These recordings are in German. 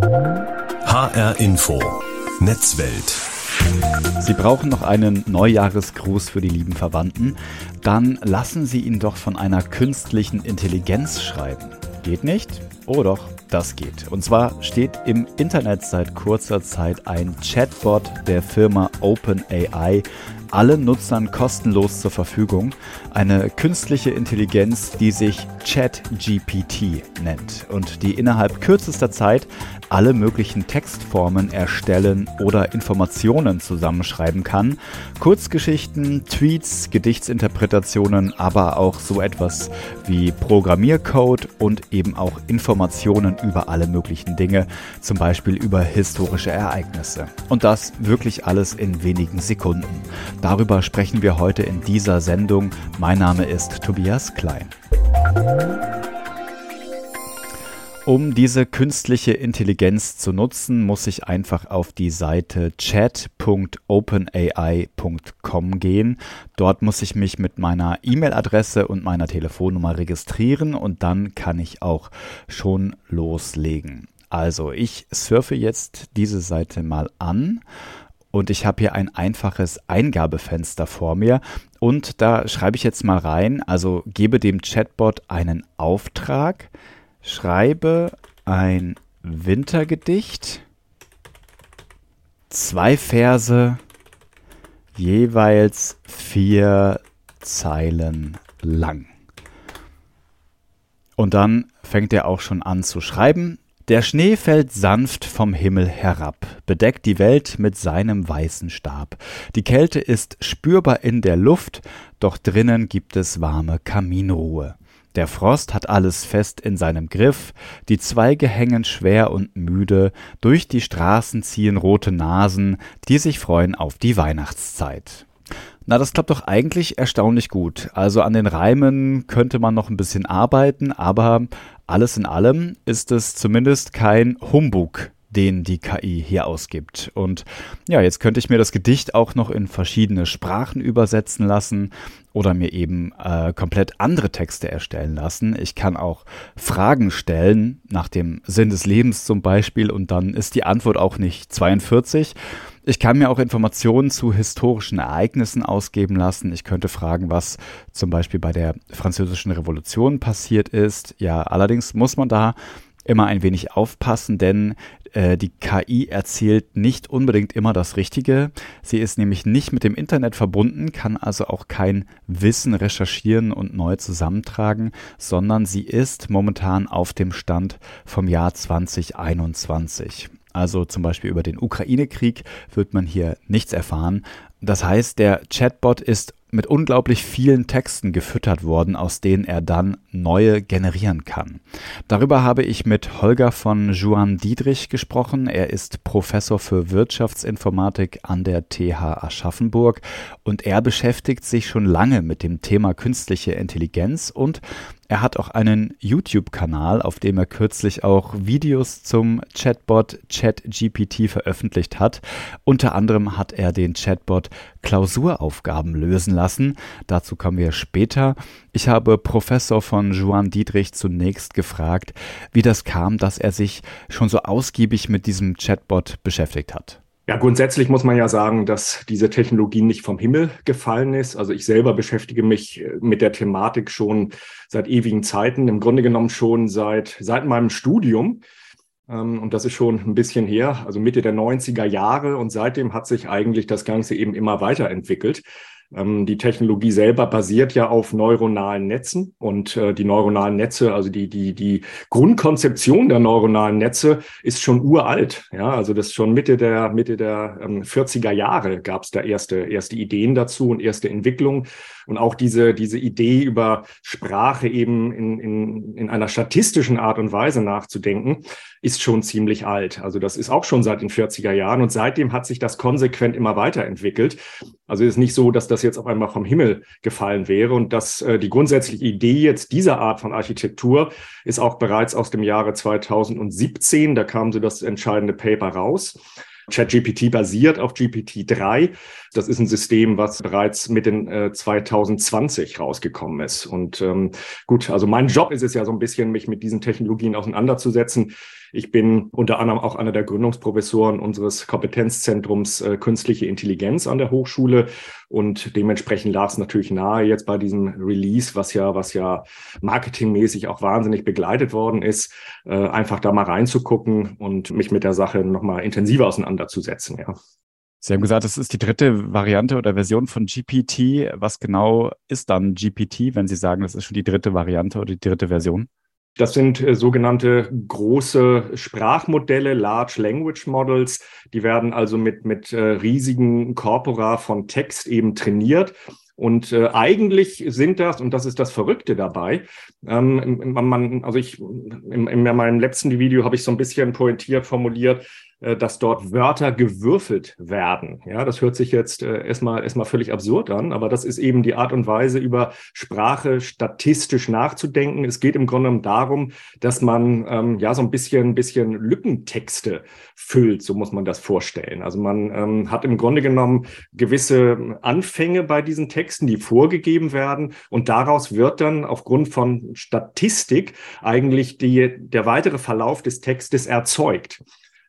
HR Info. Netzwelt. Sie brauchen noch einen Neujahresgruß für die lieben Verwandten? Dann lassen Sie ihn doch von einer künstlichen Intelligenz schreiben. Geht nicht? Oh doch, das geht. Und zwar steht im Internet seit kurzer Zeit ein Chatbot der Firma OpenAI allen Nutzern kostenlos zur Verfügung. Eine künstliche Intelligenz, die sich ChatGPT nennt und die innerhalb kürzester Zeit alle möglichen Textformen erstellen oder Informationen zusammenschreiben kann. Kurzgeschichten, Tweets, Gedichtsinterpretationen, aber auch so etwas wie Programmiercode und eben auch Informationen über alle möglichen Dinge, zum Beispiel über historische Ereignisse. Und das wirklich alles in wenigen Sekunden. Darüber sprechen wir heute in dieser Sendung. Mein Name ist Tobias Klein. Um diese künstliche Intelligenz zu nutzen, muss ich einfach auf die Seite chat.openai.com gehen. Dort muss ich mich mit meiner E-Mail-Adresse und meiner Telefonnummer registrieren und dann kann ich auch schon loslegen. Also ich surfe jetzt diese Seite mal an und ich habe hier ein einfaches Eingabefenster vor mir und da schreibe ich jetzt mal rein, also gebe dem Chatbot einen Auftrag schreibe ein Wintergedicht, zwei Verse, jeweils vier Zeilen lang. Und dann fängt er auch schon an zu schreiben. Der Schnee fällt sanft vom Himmel herab, bedeckt die Welt mit seinem weißen Stab. Die Kälte ist spürbar in der Luft, doch drinnen gibt es warme Kaminruhe. Der Frost hat alles fest in seinem Griff, die Zweige hängen schwer und müde, durch die Straßen ziehen rote Nasen, die sich freuen auf die Weihnachtszeit. Na, das klappt doch eigentlich erstaunlich gut. Also an den Reimen könnte man noch ein bisschen arbeiten, aber alles in allem ist es zumindest kein Humbug, den die KI hier ausgibt. Und ja, jetzt könnte ich mir das Gedicht auch noch in verschiedene Sprachen übersetzen lassen oder mir eben äh, komplett andere Texte erstellen lassen. Ich kann auch Fragen stellen nach dem Sinn des Lebens zum Beispiel und dann ist die Antwort auch nicht 42. Ich kann mir auch Informationen zu historischen Ereignissen ausgeben lassen. Ich könnte fragen, was zum Beispiel bei der Französischen Revolution passiert ist. Ja, allerdings muss man da immer ein wenig aufpassen, denn äh, die KI erzählt nicht unbedingt immer das Richtige. Sie ist nämlich nicht mit dem Internet verbunden, kann also auch kein Wissen recherchieren und neu zusammentragen, sondern sie ist momentan auf dem Stand vom Jahr 2021. Also zum Beispiel über den Ukraine-Krieg wird man hier nichts erfahren. Das heißt, der Chatbot ist mit unglaublich vielen Texten gefüttert worden, aus denen er dann neue generieren kann. Darüber habe ich mit Holger von Juan Diedrich gesprochen. Er ist Professor für Wirtschaftsinformatik an der TH Aschaffenburg und er beschäftigt sich schon lange mit dem Thema künstliche Intelligenz und er hat auch einen YouTube-Kanal, auf dem er kürzlich auch Videos zum Chatbot ChatGPT veröffentlicht hat. Unter anderem hat er den Chatbot Klausuraufgaben lösen lassen. Dazu kommen wir später. Ich habe Professor von Juan Dietrich zunächst gefragt, wie das kam, dass er sich schon so ausgiebig mit diesem Chatbot beschäftigt hat. Ja, grundsätzlich muss man ja sagen, dass diese Technologie nicht vom Himmel gefallen ist. Also ich selber beschäftige mich äh, mit der Thematik schon seit ewigen Zeiten, im Grunde genommen schon seit, seit meinem Studium. Ähm, und das ist schon ein bisschen her, also Mitte der 90er Jahre. Und seitdem hat sich eigentlich das Ganze eben immer weiterentwickelt. Ähm, die Technologie selber basiert ja auf neuronalen Netzen und äh, die neuronalen Netze, also die, die, die Grundkonzeption der neuronalen Netze ist schon uralt. Ja, also das schon Mitte der, Mitte der ähm, 40er Jahre gab es da erste, erste Ideen dazu und erste Entwicklungen. Und auch diese, diese Idee über Sprache eben in, in, in einer statistischen Art und Weise nachzudenken, ist schon ziemlich alt. Also das ist auch schon seit den 40er Jahren und seitdem hat sich das konsequent immer weiterentwickelt. Also ist nicht so, dass das jetzt auf einmal vom Himmel gefallen wäre und dass äh, die grundsätzliche Idee jetzt dieser Art von Architektur ist auch bereits aus dem Jahre 2017. Da kam so das entscheidende Paper raus. ChatGPT basiert auf GPT-3. Das ist ein System, was bereits mit den äh, 2020 rausgekommen ist. Und ähm, gut, also mein Job ist es ja so ein bisschen, mich mit diesen Technologien auseinanderzusetzen. Ich bin unter anderem auch einer der Gründungsprofessoren unseres Kompetenzzentrums äh, Künstliche Intelligenz an der Hochschule und dementsprechend lag es natürlich nahe jetzt bei diesem Release, was ja, was ja marketingmäßig auch wahnsinnig begleitet worden ist, äh, einfach da mal reinzugucken und mich mit der Sache nochmal intensiver auseinanderzusetzen, ja. Sie haben gesagt, das ist die dritte Variante oder Version von GPT. Was genau ist dann GPT, wenn Sie sagen, das ist schon die dritte Variante oder die dritte Version? Das sind äh, sogenannte große Sprachmodelle, Large Language Models. Die werden also mit, mit äh, riesigen Corpora von Text eben trainiert. Und äh, eigentlich sind das, und das ist das Verrückte dabei, ähm, man, also ich, in, in meinem letzten Video habe ich so ein bisschen pointiert formuliert, dass dort Wörter gewürfelt werden. Ja, das hört sich jetzt äh, erstmal, erstmal völlig absurd an, aber das ist eben die Art und Weise, über Sprache statistisch nachzudenken. Es geht im Grunde genommen darum, dass man ähm, ja so ein bisschen, bisschen Lückentexte füllt, so muss man das vorstellen. Also man ähm, hat im Grunde genommen gewisse Anfänge bei diesen Texten, die vorgegeben werden und daraus wird dann aufgrund von Statistik eigentlich die, der weitere Verlauf des Textes erzeugt.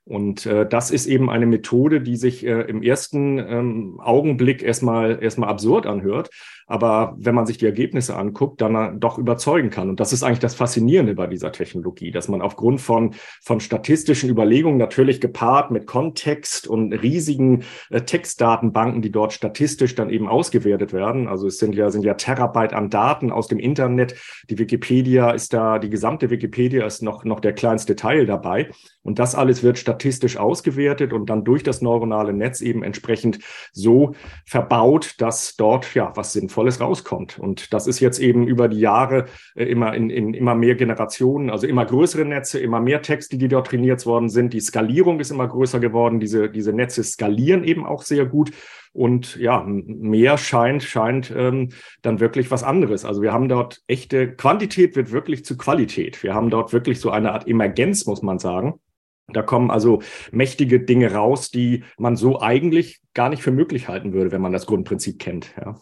Und äh, das ist eben eine Methode, die sich äh, im ersten ähm, Augenblick erstmal erstmal absurd anhört, aber wenn man sich die Ergebnisse anguckt, dann doch überzeugen kann. Und das ist eigentlich das Faszinierende bei dieser Technologie, dass man aufgrund von, von statistischen Überlegungen natürlich gepaart mit Kontext und riesigen äh, Textdatenbanken, die dort statistisch dann eben ausgewertet werden. Also es sind ja, sind ja Terabyte an Daten aus dem Internet. Die Wikipedia ist da, die gesamte Wikipedia ist noch, noch der kleinste Teil dabei. Und das alles wird statistisch ausgewertet und dann durch das neuronale Netz eben entsprechend so verbaut, dass dort ja was sinnvoll Volles rauskommt. Und das ist jetzt eben über die Jahre äh, immer in, in immer mehr Generationen, also immer größere Netze, immer mehr Texte, die dort trainiert worden sind. Die Skalierung ist immer größer geworden. Diese, diese Netze skalieren eben auch sehr gut. Und ja, mehr scheint, scheint ähm, dann wirklich was anderes. Also wir haben dort echte Quantität wird wirklich zu Qualität. Wir haben dort wirklich so eine Art Emergenz, muss man sagen. Da kommen also mächtige Dinge raus, die man so eigentlich gar nicht für möglich halten würde, wenn man das Grundprinzip kennt. Ja.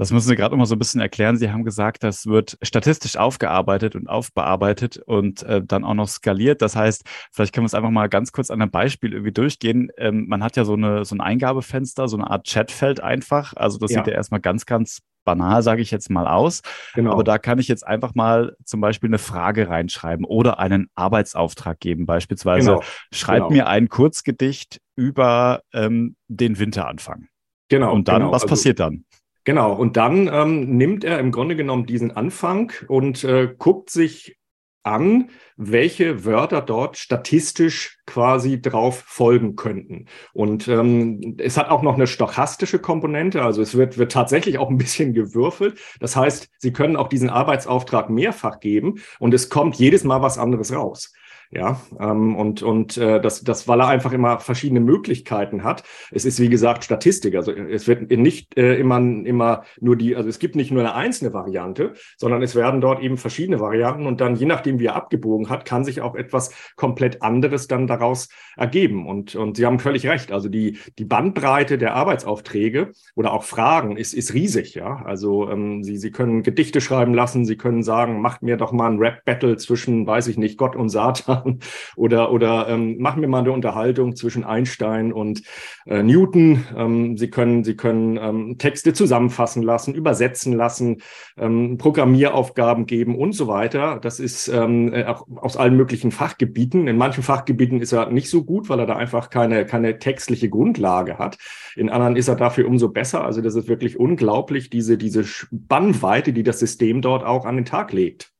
Das müssen Sie gerade mal so ein bisschen erklären. Sie haben gesagt, das wird statistisch aufgearbeitet und aufbearbeitet und äh, dann auch noch skaliert. Das heißt, vielleicht können wir es einfach mal ganz kurz an einem Beispiel irgendwie durchgehen. Ähm, man hat ja so, eine, so ein Eingabefenster, so eine Art Chatfeld einfach. Also das ja. sieht ja erstmal ganz, ganz banal, sage ich jetzt mal aus. Genau. Aber da kann ich jetzt einfach mal zum Beispiel eine Frage reinschreiben oder einen Arbeitsauftrag geben. Beispielsweise genau. schreib genau. mir ein Kurzgedicht über ähm, den Winteranfang. Genau. Und dann, genau. was also, passiert dann? Genau, und dann ähm, nimmt er im Grunde genommen diesen Anfang und äh, guckt sich an, welche Wörter dort statistisch quasi drauf folgen könnten. Und ähm, es hat auch noch eine stochastische Komponente, also es wird, wird tatsächlich auch ein bisschen gewürfelt. Das heißt, Sie können auch diesen Arbeitsauftrag mehrfach geben und es kommt jedes Mal was anderes raus. Ja, ähm, und, und äh, das, das, weil er einfach immer verschiedene Möglichkeiten hat. Es ist, wie gesagt, Statistik. Also es wird nicht äh, immer, immer nur die, also es gibt nicht nur eine einzelne Variante, sondern es werden dort eben verschiedene Varianten und dann, je nachdem, wie er abgebogen hat, kann sich auch etwas komplett anderes dann daraus ergeben. Und, und Sie haben völlig recht. Also die, die Bandbreite der Arbeitsaufträge oder auch Fragen ist, ist riesig, ja. Also ähm, Sie, Sie können Gedichte schreiben lassen, Sie können sagen, macht mir doch mal ein Rap-Battle zwischen, weiß ich nicht, Gott und Satan machen oder, oder ähm, machen wir mal eine Unterhaltung zwischen Einstein und äh, Newton. Ähm, Sie können, Sie können ähm, Texte zusammenfassen lassen, übersetzen lassen, ähm, Programmieraufgaben geben und so weiter. Das ist ähm, äh, auch aus allen möglichen Fachgebieten. In manchen Fachgebieten ist er nicht so gut, weil er da einfach keine, keine textliche Grundlage hat. In anderen ist er dafür umso besser. Also das ist wirklich unglaublich, diese, diese Spannweite, die das System dort auch an den Tag legt.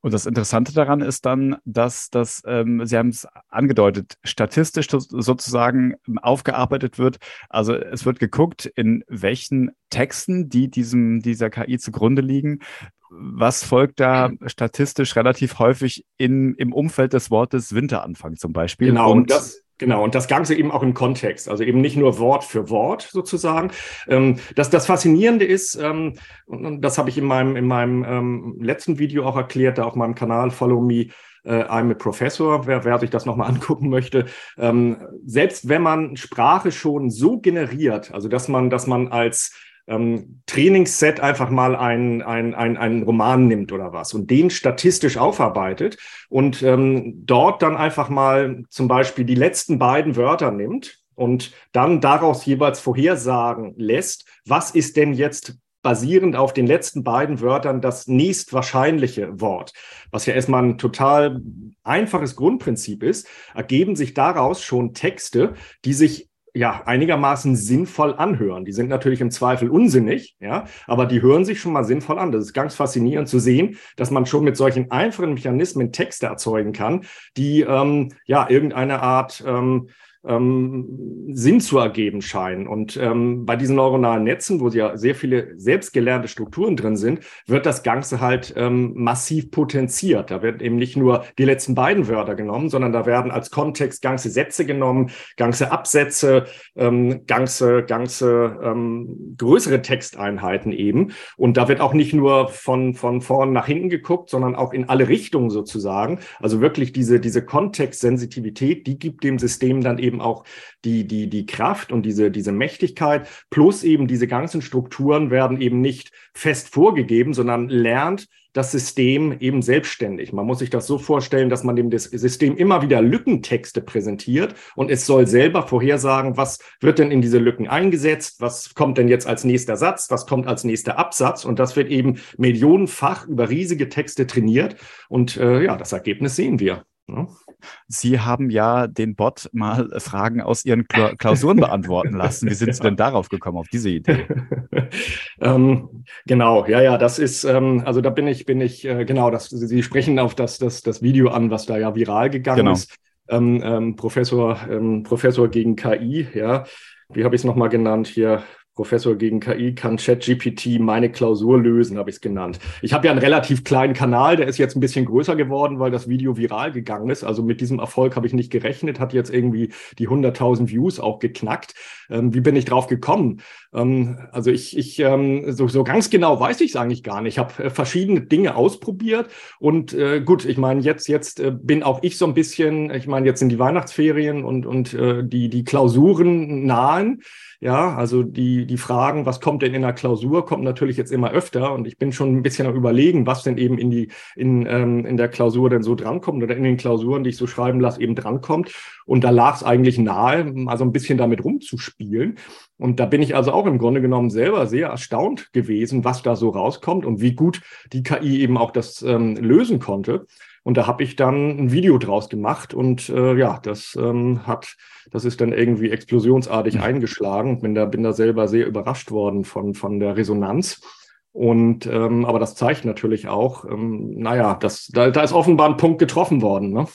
Und das Interessante daran ist dann, dass das, ähm, Sie haben es angedeutet, statistisch sozusagen aufgearbeitet wird. Also es wird geguckt, in welchen Texten, die diesem, dieser KI zugrunde liegen, was folgt da statistisch relativ häufig in, im Umfeld des Wortes Winteranfang zum Beispiel? Genau, und das, Genau, und das Ganze eben auch im Kontext, also eben nicht nur Wort für Wort sozusagen. Ähm, das, das Faszinierende ist, ähm, und das habe ich in meinem, in meinem ähm, letzten Video auch erklärt, da auf meinem Kanal Follow Me, äh, I'm a Professor, wer, wer sich das nochmal angucken möchte. Ähm, selbst wenn man Sprache schon so generiert, also dass man, dass man als ähm, Trainingsset einfach mal einen ein, ein Roman nimmt oder was und den statistisch aufarbeitet und ähm, dort dann einfach mal zum Beispiel die letzten beiden Wörter nimmt und dann daraus jeweils vorhersagen lässt, was ist denn jetzt basierend auf den letzten beiden Wörtern das nächstwahrscheinliche Wort, was ja erstmal ein total einfaches Grundprinzip ist, ergeben sich daraus schon Texte, die sich ja, einigermaßen sinnvoll anhören. Die sind natürlich im Zweifel unsinnig, ja, aber die hören sich schon mal sinnvoll an. Das ist ganz faszinierend zu sehen, dass man schon mit solchen einfachen Mechanismen Texte erzeugen kann, die ähm, ja irgendeine Art ähm, ähm, Sinn zu ergeben scheinen. Und ähm, bei diesen neuronalen Netzen, wo ja sehr viele selbstgelernte Strukturen drin sind, wird das Ganze halt ähm, massiv potenziert. Da werden eben nicht nur die letzten beiden Wörter genommen, sondern da werden als Kontext ganze Sätze genommen, ganze Absätze, ähm, ganze, ganze ähm, größere Texteinheiten eben. Und da wird auch nicht nur von, von vorn nach hinten geguckt, sondern auch in alle Richtungen sozusagen. Also wirklich diese, diese Kontextsensitivität, die gibt dem System dann eben eben auch die, die, die Kraft und diese, diese Mächtigkeit plus eben diese ganzen Strukturen werden eben nicht fest vorgegeben, sondern lernt das System eben selbstständig. Man muss sich das so vorstellen, dass man dem System immer wieder Lückentexte präsentiert und es soll selber vorhersagen, was wird denn in diese Lücken eingesetzt, was kommt denn jetzt als nächster Satz, was kommt als nächster Absatz und das wird eben millionenfach über riesige Texte trainiert und äh, ja, das Ergebnis sehen wir. Ne? Sie haben ja den Bot mal Fragen aus Ihren Klausuren beantworten lassen. Wie sind Sie denn darauf gekommen, auf diese Idee? ähm, genau, ja, ja, das ist, ähm, also da bin ich, bin ich, äh, genau, das, Sie sprechen auf das, das, das Video an, was da ja viral gegangen genau. ist. Ähm, ähm Professor, ähm, Professor gegen KI, ja. Wie habe ich es nochmal genannt hier? Professor gegen KI kann ChatGPT meine Klausur lösen, habe ich es genannt. Ich habe ja einen relativ kleinen Kanal, der ist jetzt ein bisschen größer geworden, weil das Video viral gegangen ist. Also mit diesem Erfolg habe ich nicht gerechnet, hat jetzt irgendwie die 100.000 Views auch geknackt. Ähm, wie bin ich drauf gekommen? Ähm, also ich, ich ähm, so, so ganz genau weiß ich es eigentlich gar nicht. Ich habe äh, verschiedene Dinge ausprobiert und äh, gut, ich meine, jetzt, jetzt äh, bin auch ich so ein bisschen, ich meine, jetzt sind die Weihnachtsferien und, und äh, die, die Klausuren nahen. Ja, also die, die Fragen, was kommt denn in der Klausur, kommt natürlich jetzt immer öfter und ich bin schon ein bisschen am überlegen, was denn eben in die, in, ähm, in der Klausur denn so drankommt oder in den Klausuren, die ich so schreiben lasse, eben drankommt. Und da lag es eigentlich nahe, mal so ein bisschen damit rumzuspielen. Und da bin ich also auch im Grunde genommen selber sehr erstaunt gewesen, was da so rauskommt und wie gut die KI eben auch das ähm, lösen konnte. Und da habe ich dann ein Video draus gemacht und äh, ja, das ähm, hat, das ist dann irgendwie explosionsartig mhm. eingeschlagen. Bin da, bin da selber sehr überrascht worden von, von der Resonanz. Und ähm, aber das zeigt natürlich auch, ähm, naja, das, da, da ist offenbar ein Punkt getroffen worden. Ne?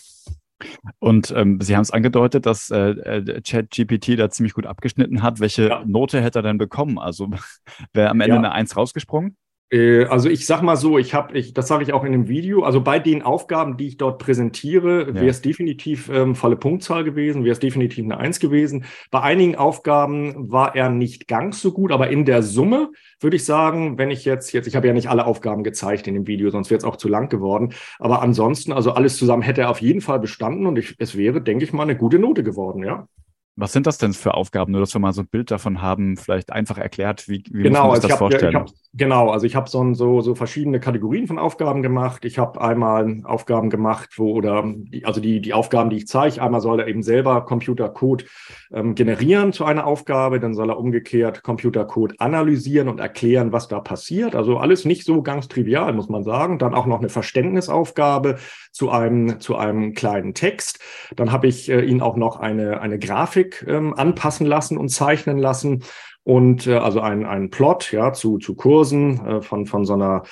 Und ähm, Sie haben es angedeutet, dass äh, äh ChatGPT da ziemlich gut abgeschnitten hat. Welche ja. Note hätte er denn bekommen? Also wäre am Ende ja. eine Eins rausgesprungen? Äh, also ich sag mal so, ich habe, ich, das sage ich auch in dem Video, also bei den Aufgaben, die ich dort präsentiere, ja. wäre es definitiv ähm, volle Punktzahl gewesen, wäre es definitiv eine Eins gewesen. Bei einigen Aufgaben war er nicht ganz so gut, aber in der Summe würde ich sagen, wenn ich jetzt, jetzt, ich habe ja nicht alle Aufgaben gezeigt in dem Video, sonst wäre es auch zu lang geworden. Aber ansonsten, also alles zusammen hätte er auf jeden Fall bestanden und ich, es wäre, denke ich mal, eine gute Note geworden, ja. Was sind das denn für Aufgaben? Nur, dass wir mal so ein Bild davon haben, vielleicht einfach erklärt, wie, wie genau, muss man sich also das vorstellen? Ja, hab, genau, also ich habe so, so, so verschiedene Kategorien von Aufgaben gemacht. Ich habe einmal Aufgaben gemacht, wo, oder die, also die, die Aufgaben, die ich zeige, einmal soll er eben selber Computercode ähm, generieren zu einer Aufgabe, dann soll er umgekehrt Computercode analysieren und erklären, was da passiert. Also alles nicht so ganz trivial, muss man sagen. Dann auch noch eine Verständnisaufgabe zu einem, zu einem kleinen Text. Dann habe ich äh, ihn auch noch eine, eine Grafik ähm, anpassen lassen und zeichnen lassen. Und äh, also ein, ein Plot ja, zu, zu Kursen äh, von, von so einer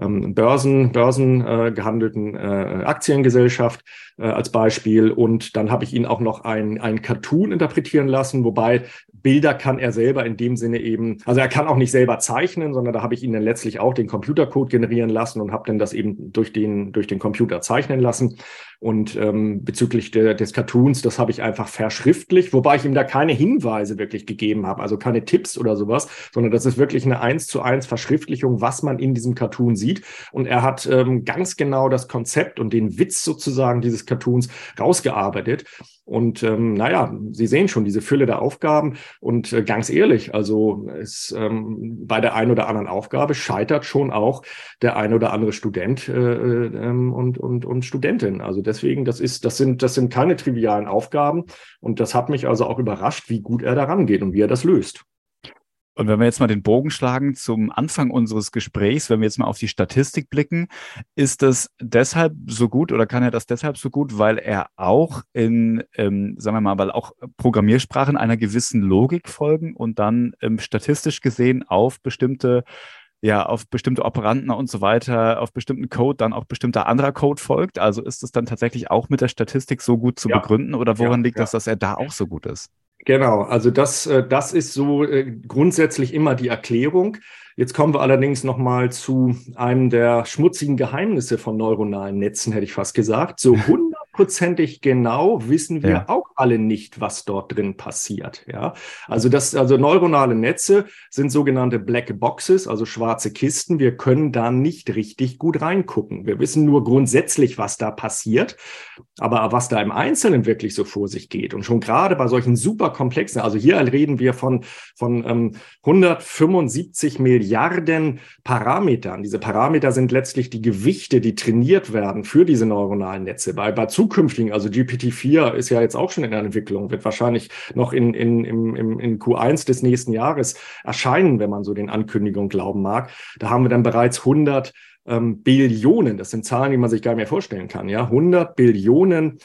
ähm, Börsen, Börsen äh, gehandelten äh, Aktiengesellschaft äh, als Beispiel. Und dann habe ich ihn auch noch ein, ein Cartoon interpretieren lassen, wobei Bilder kann er selber in dem Sinne eben, also er kann auch nicht selber zeichnen, sondern da habe ich ihn dann letztlich auch den Computercode generieren lassen und habe dann das eben durch den, durch den Computer zeichnen lassen. Und ähm, bezüglich de, des Cartoons, das habe ich einfach verschriftlich, wobei ich ihm da keine Hinweise wirklich gegeben habe, also keine Tipps oder sowas, sondern das ist wirklich eine eins zu eins Verschriftlichung, was man in diesem Cartoon sieht. Und er hat ähm, ganz genau das Konzept und den Witz sozusagen dieses Cartoons rausgearbeitet. Und ähm, naja, Sie sehen schon diese Fülle der Aufgaben. Und äh, ganz ehrlich, also es, ähm, bei der einen oder anderen Aufgabe scheitert schon auch der ein oder andere Student äh, äh, ähm, und, und, und Studentin. Also deswegen, das ist, das sind, das sind keine trivialen Aufgaben. Und das hat mich also auch überrascht, wie gut er daran geht und wie er das löst. Und wenn wir jetzt mal den Bogen schlagen zum Anfang unseres Gesprächs, wenn wir jetzt mal auf die Statistik blicken, ist das deshalb so gut oder kann er das deshalb so gut, weil er auch in, ähm, sagen wir mal, weil auch Programmiersprachen einer gewissen Logik folgen und dann ähm, statistisch gesehen auf bestimmte ja, auf bestimmte Operanten und so weiter, auf bestimmten Code dann auch bestimmter anderer Code folgt. Also ist es dann tatsächlich auch mit der Statistik so gut zu ja. begründen oder woran ja, liegt ja. das, dass er da auch so gut ist? Genau, also das, äh, das ist so äh, grundsätzlich immer die Erklärung. Jetzt kommen wir allerdings nochmal zu einem der schmutzigen Geheimnisse von neuronalen Netzen, hätte ich fast gesagt. So hundertprozentig genau wissen wir ja. auch alle nicht, was dort drin passiert. Ja, also das, also neuronale Netze sind sogenannte Black Boxes, also schwarze Kisten. Wir können da nicht richtig gut reingucken. Wir wissen nur grundsätzlich, was da passiert, aber was da im Einzelnen wirklich so vor sich geht und schon gerade bei solchen super komplexen, also hier reden wir von von ähm, 175 Milliarden Parametern. Diese Parameter sind letztlich die Gewichte, die trainiert werden für diese neuronalen Netze. Bei, bei zukünftigen, also GPT-4 ist ja jetzt auch schon in der Entwicklung, wird wahrscheinlich noch in, in, in, in Q1 des nächsten Jahres erscheinen, wenn man so den Ankündigungen glauben mag. Da haben wir dann bereits 100 ähm, Billionen, das sind Zahlen, die man sich gar nicht mehr vorstellen kann, ja, 100 Billionen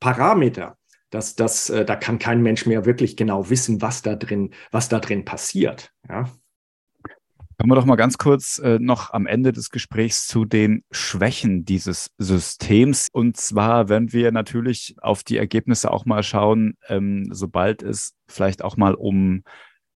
Parameter. Das, das, äh, da kann kein Mensch mehr wirklich genau wissen, was da drin, was da drin passiert. Ja. Kommen wir doch mal ganz kurz äh, noch am Ende des Gesprächs zu den Schwächen dieses Systems. Und zwar, wenn wir natürlich auf die Ergebnisse auch mal schauen, ähm, sobald es vielleicht auch mal um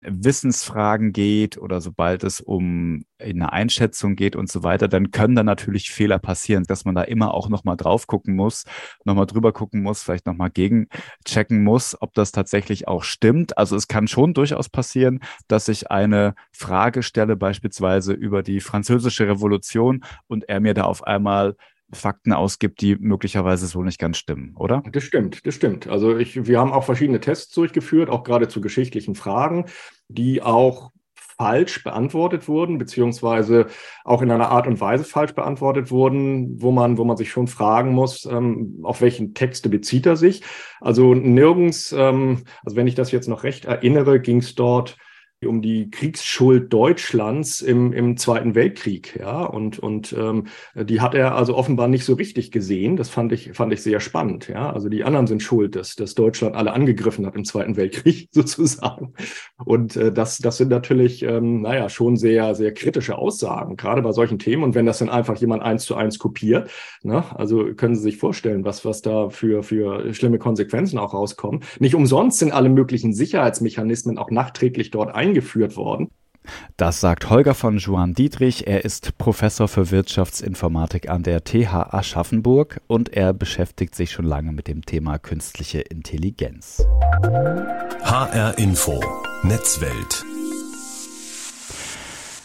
Wissensfragen geht oder sobald es um eine Einschätzung geht und so weiter, dann können da natürlich Fehler passieren, dass man da immer auch nochmal drauf gucken muss, nochmal drüber gucken muss, vielleicht nochmal gegenchecken muss, ob das tatsächlich auch stimmt. Also es kann schon durchaus passieren, dass ich eine Frage stelle, beispielsweise über die französische Revolution und er mir da auf einmal Fakten ausgibt, die möglicherweise so nicht ganz stimmen, oder? Das stimmt, das stimmt. Also ich, wir haben auch verschiedene Tests durchgeführt, auch gerade zu geschichtlichen Fragen, die auch falsch beantwortet wurden, beziehungsweise auch in einer Art und Weise falsch beantwortet wurden, wo man, wo man sich schon fragen muss, ähm, auf welchen Texte bezieht er sich. Also nirgends, ähm, also wenn ich das jetzt noch recht erinnere, ging es dort um die Kriegsschuld Deutschlands im, im Zweiten Weltkrieg, ja, und, und ähm, die hat er also offenbar nicht so richtig gesehen. Das fand ich, fand ich sehr spannend, ja. Also die anderen sind schuld, dass, dass Deutschland alle angegriffen hat im Zweiten Weltkrieg sozusagen. Und äh, das, das sind natürlich, ähm, naja, schon sehr, sehr kritische Aussagen, gerade bei solchen Themen. Und wenn das dann einfach jemand eins zu eins kopiert, ne, also können Sie sich vorstellen, was, was da für, für schlimme Konsequenzen auch rauskommen. Nicht umsonst sind alle möglichen Sicherheitsmechanismen auch nachträglich dort eingeführt eingeführt worden. Das sagt Holger von Johann Dietrich. Er ist Professor für Wirtschaftsinformatik an der TH Aschaffenburg und er beschäftigt sich schon lange mit dem Thema künstliche Intelligenz. HR Info Netzwelt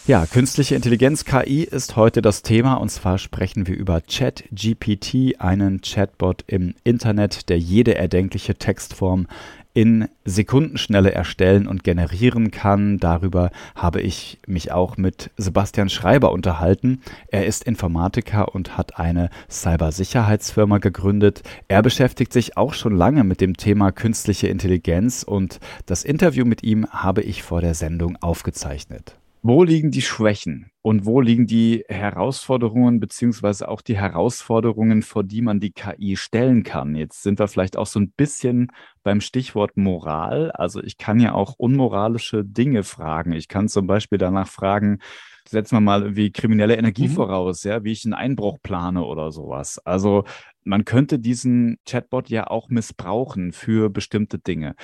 ja, künstliche Intelligenz, KI ist heute das Thema und zwar sprechen wir über ChatGPT, einen Chatbot im Internet, der jede erdenkliche Textform in Sekundenschnelle erstellen und generieren kann. Darüber habe ich mich auch mit Sebastian Schreiber unterhalten. Er ist Informatiker und hat eine Cybersicherheitsfirma gegründet. Er beschäftigt sich auch schon lange mit dem Thema künstliche Intelligenz und das Interview mit ihm habe ich vor der Sendung aufgezeichnet. Wo liegen die Schwächen und wo liegen die Herausforderungen beziehungsweise auch die Herausforderungen, vor die man die KI stellen kann? Jetzt sind wir vielleicht auch so ein bisschen beim Stichwort Moral. Also ich kann ja auch unmoralische Dinge fragen. Ich kann zum Beispiel danach fragen, setzen wir mal wie kriminelle Energie mhm. voraus, ja, wie ich einen Einbruch plane oder sowas. Also man könnte diesen Chatbot ja auch missbrauchen für bestimmte Dinge.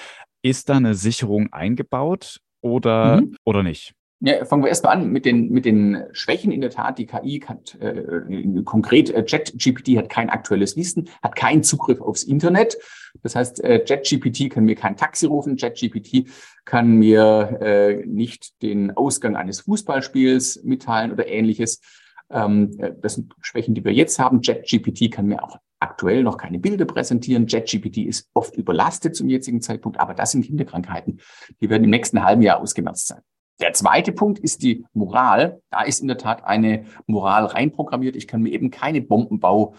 Ist da eine Sicherung eingebaut oder, mhm. oder nicht? Ja, fangen wir erstmal an mit den, mit den Schwächen. In der Tat, die KI hat äh, konkret, äh, ChatGPT hat kein aktuelles Wissen, hat keinen Zugriff aufs Internet. Das heißt, äh, ChatGPT kann mir kein Taxi rufen, ChatGPT kann mir äh, nicht den Ausgang eines Fußballspiels mitteilen oder ähnliches. Ähm, äh, das sind Schwächen, die wir jetzt haben. ChatGPT kann mir auch aktuell noch keine Bilder präsentieren. JetGPT ist oft überlastet zum jetzigen Zeitpunkt, aber das sind Kinderkrankheiten. Die werden im nächsten halben Jahr ausgemerzt sein. Der zweite Punkt ist die Moral. Da ist in der Tat eine Moral reinprogrammiert. Ich kann mir eben keine Bombenbau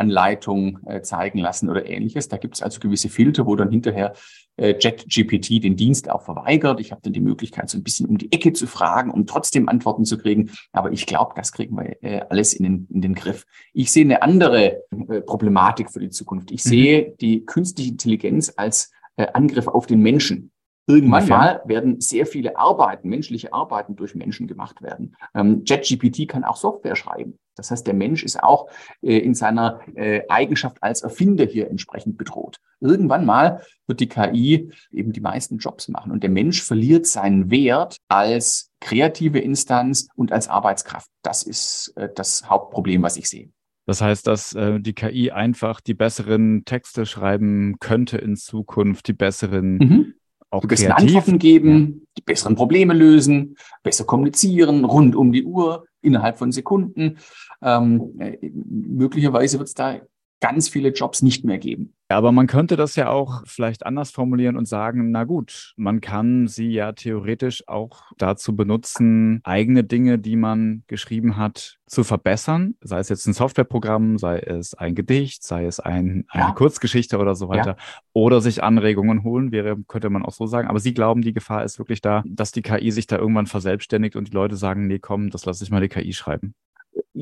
Anleitung äh, zeigen lassen oder ähnliches. Da gibt es also gewisse Filter, wo dann hinterher äh, JetGPT den Dienst auch verweigert. Ich habe dann die Möglichkeit, so ein bisschen um die Ecke zu fragen, um trotzdem Antworten zu kriegen. Aber ich glaube, das kriegen wir äh, alles in den, in den Griff. Ich sehe eine andere äh, Problematik für die Zukunft. Ich mhm. sehe die künstliche Intelligenz als äh, Angriff auf den Menschen. Irgendwann mal werden sehr viele Arbeiten, menschliche Arbeiten durch Menschen gemacht werden. Ähm, JetGPT kann auch Software schreiben. Das heißt, der Mensch ist auch äh, in seiner äh, Eigenschaft als Erfinder hier entsprechend bedroht. Irgendwann mal wird die KI eben die meisten Jobs machen und der Mensch verliert seinen Wert als kreative Instanz und als Arbeitskraft. Das ist äh, das Hauptproblem, was ich sehe. Das heißt, dass äh, die KI einfach die besseren Texte schreiben könnte in Zukunft, die besseren mhm auch die besseren Antworten geben, die besseren Probleme lösen, besser kommunizieren, rund um die Uhr, innerhalb von Sekunden. Ähm, äh, möglicherweise wird es da ganz viele Jobs nicht mehr geben. Ja, aber man könnte das ja auch vielleicht anders formulieren und sagen, na gut, man kann sie ja theoretisch auch dazu benutzen, eigene Dinge, die man geschrieben hat, zu verbessern, sei es jetzt ein Softwareprogramm, sei es ein Gedicht, sei es ein, eine ja. Kurzgeschichte oder so weiter, ja. oder sich Anregungen holen, wäre, könnte man auch so sagen. Aber Sie glauben, die Gefahr ist wirklich da, dass die KI sich da irgendwann verselbstständigt und die Leute sagen, nee, komm, das lasse ich mal die KI schreiben.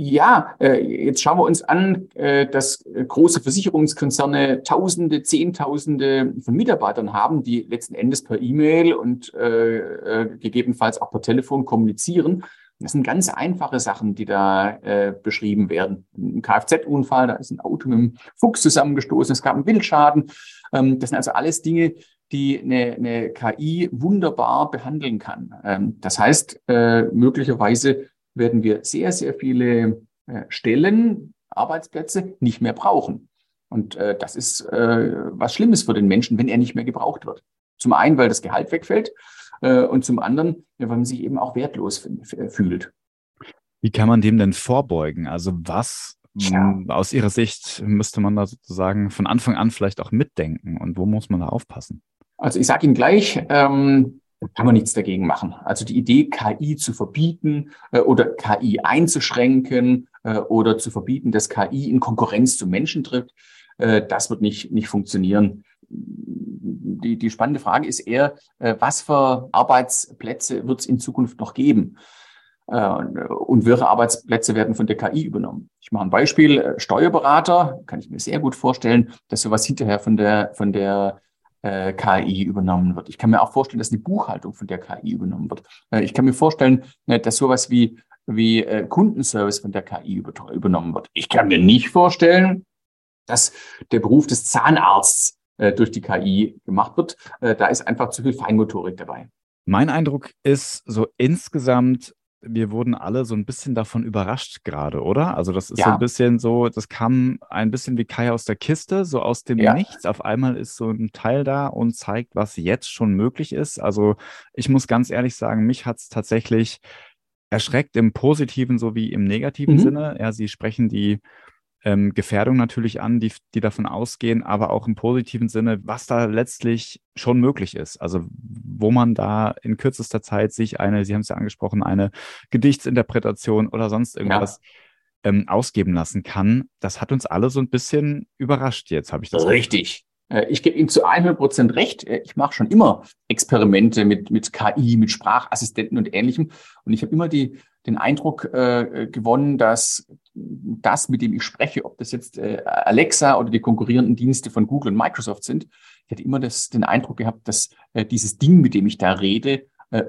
Ja, äh, jetzt schauen wir uns an, äh, dass große Versicherungskonzerne Tausende, Zehntausende von Mitarbeitern haben, die letzten Endes per E-Mail und äh, gegebenenfalls auch per Telefon kommunizieren. Das sind ganz einfache Sachen, die da beschrieben werden. Ein Kfz-Unfall, da ist ein Auto mit einem Fuchs zusammengestoßen, es gab einen Wildschaden. Ähm, das sind also alles Dinge, die eine, eine KI wunderbar behandeln kann. Ähm, das heißt, möglicherweise werden wir sehr, sehr viele äh, Stellen, Arbeitsplätze nicht mehr brauchen. Und äh, das ist äh, was Schlimmes für den Menschen, wenn er nicht mehr gebraucht wird. Zum einen, weil das Gehalt wegfällt äh, und zum anderen, weil man sich eben auch wertlos fühlt. Wie kann man dem denn vorbeugen? Also was ja. aus Ihrer Sicht müsste man da sozusagen von Anfang an vielleicht auch mitdenken und wo muss man da aufpassen? Also ich sage Ihnen gleich, ähm, kann man nichts dagegen machen. Also die Idee, KI zu verbieten äh, oder KI einzuschränken äh, oder zu verbieten, dass KI in Konkurrenz zu Menschen tritt, äh, das wird nicht, nicht funktionieren. Die, die spannende Frage ist eher, äh, was für Arbeitsplätze wird es in Zukunft noch geben? Äh, und welche Arbeitsplätze werden von der KI übernommen? Ich mache ein Beispiel. Äh, Steuerberater, kann ich mir sehr gut vorstellen, dass sowas hinterher von der, von der äh, KI übernommen wird. Ich kann mir auch vorstellen, dass die Buchhaltung von der KI übernommen wird. Äh, ich kann mir vorstellen, äh, dass sowas wie, wie äh, Kundenservice von der KI über, übernommen wird. Ich kann mir nicht vorstellen, dass der Beruf des Zahnarzts äh, durch die KI gemacht wird. Äh, da ist einfach zu viel Feinmotorik dabei. Mein Eindruck ist so insgesamt, wir wurden alle so ein bisschen davon überrascht gerade, oder? Also das ist ja. so ein bisschen so, das kam ein bisschen wie Kai aus der Kiste, so aus dem ja. Nichts. Auf einmal ist so ein Teil da und zeigt, was jetzt schon möglich ist. Also ich muss ganz ehrlich sagen, mich hat es tatsächlich erschreckt im positiven sowie im negativen mhm. Sinne. Ja, Sie sprechen die ähm, Gefährdung natürlich an, die, die davon ausgehen, aber auch im positiven Sinne, was da letztlich schon möglich ist. Also wo man da in kürzester Zeit sich eine, Sie haben es ja angesprochen, eine Gedichtsinterpretation oder sonst irgendwas ja. ähm, ausgeben lassen kann. Das hat uns alle so ein bisschen überrascht jetzt, habe ich das. Richtig. Äh, ich gebe Ihnen zu 100 Prozent recht. Äh, ich mache schon immer Experimente mit, mit KI, mit Sprachassistenten und Ähnlichem. Und ich habe immer die, den Eindruck äh, gewonnen, dass das, mit dem ich spreche, ob das jetzt äh, Alexa oder die konkurrierenden Dienste von Google und Microsoft sind, ich hatte immer das, den Eindruck gehabt, dass äh, dieses Ding, mit dem ich da rede, äh,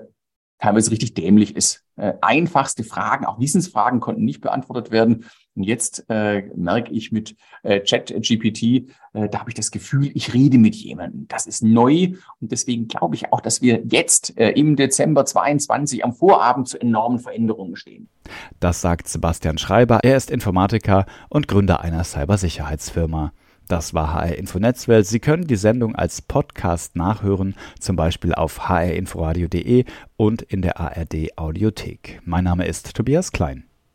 teilweise richtig dämlich ist. Äh, einfachste Fragen, auch Wissensfragen konnten nicht beantwortet werden. Und jetzt äh, merke ich mit äh, Chat-GPT, äh, da habe ich das Gefühl, ich rede mit jemandem. Das ist neu und deswegen glaube ich auch, dass wir jetzt äh, im Dezember 22 am Vorabend zu enormen Veränderungen stehen. Das sagt Sebastian Schreiber. Er ist Informatiker und Gründer einer Cybersicherheitsfirma. Das war HR Info Netzwelt. Sie können die Sendung als Podcast nachhören, zum Beispiel auf hrinforadio.de und in der ARD Audiothek. Mein Name ist Tobias Klein.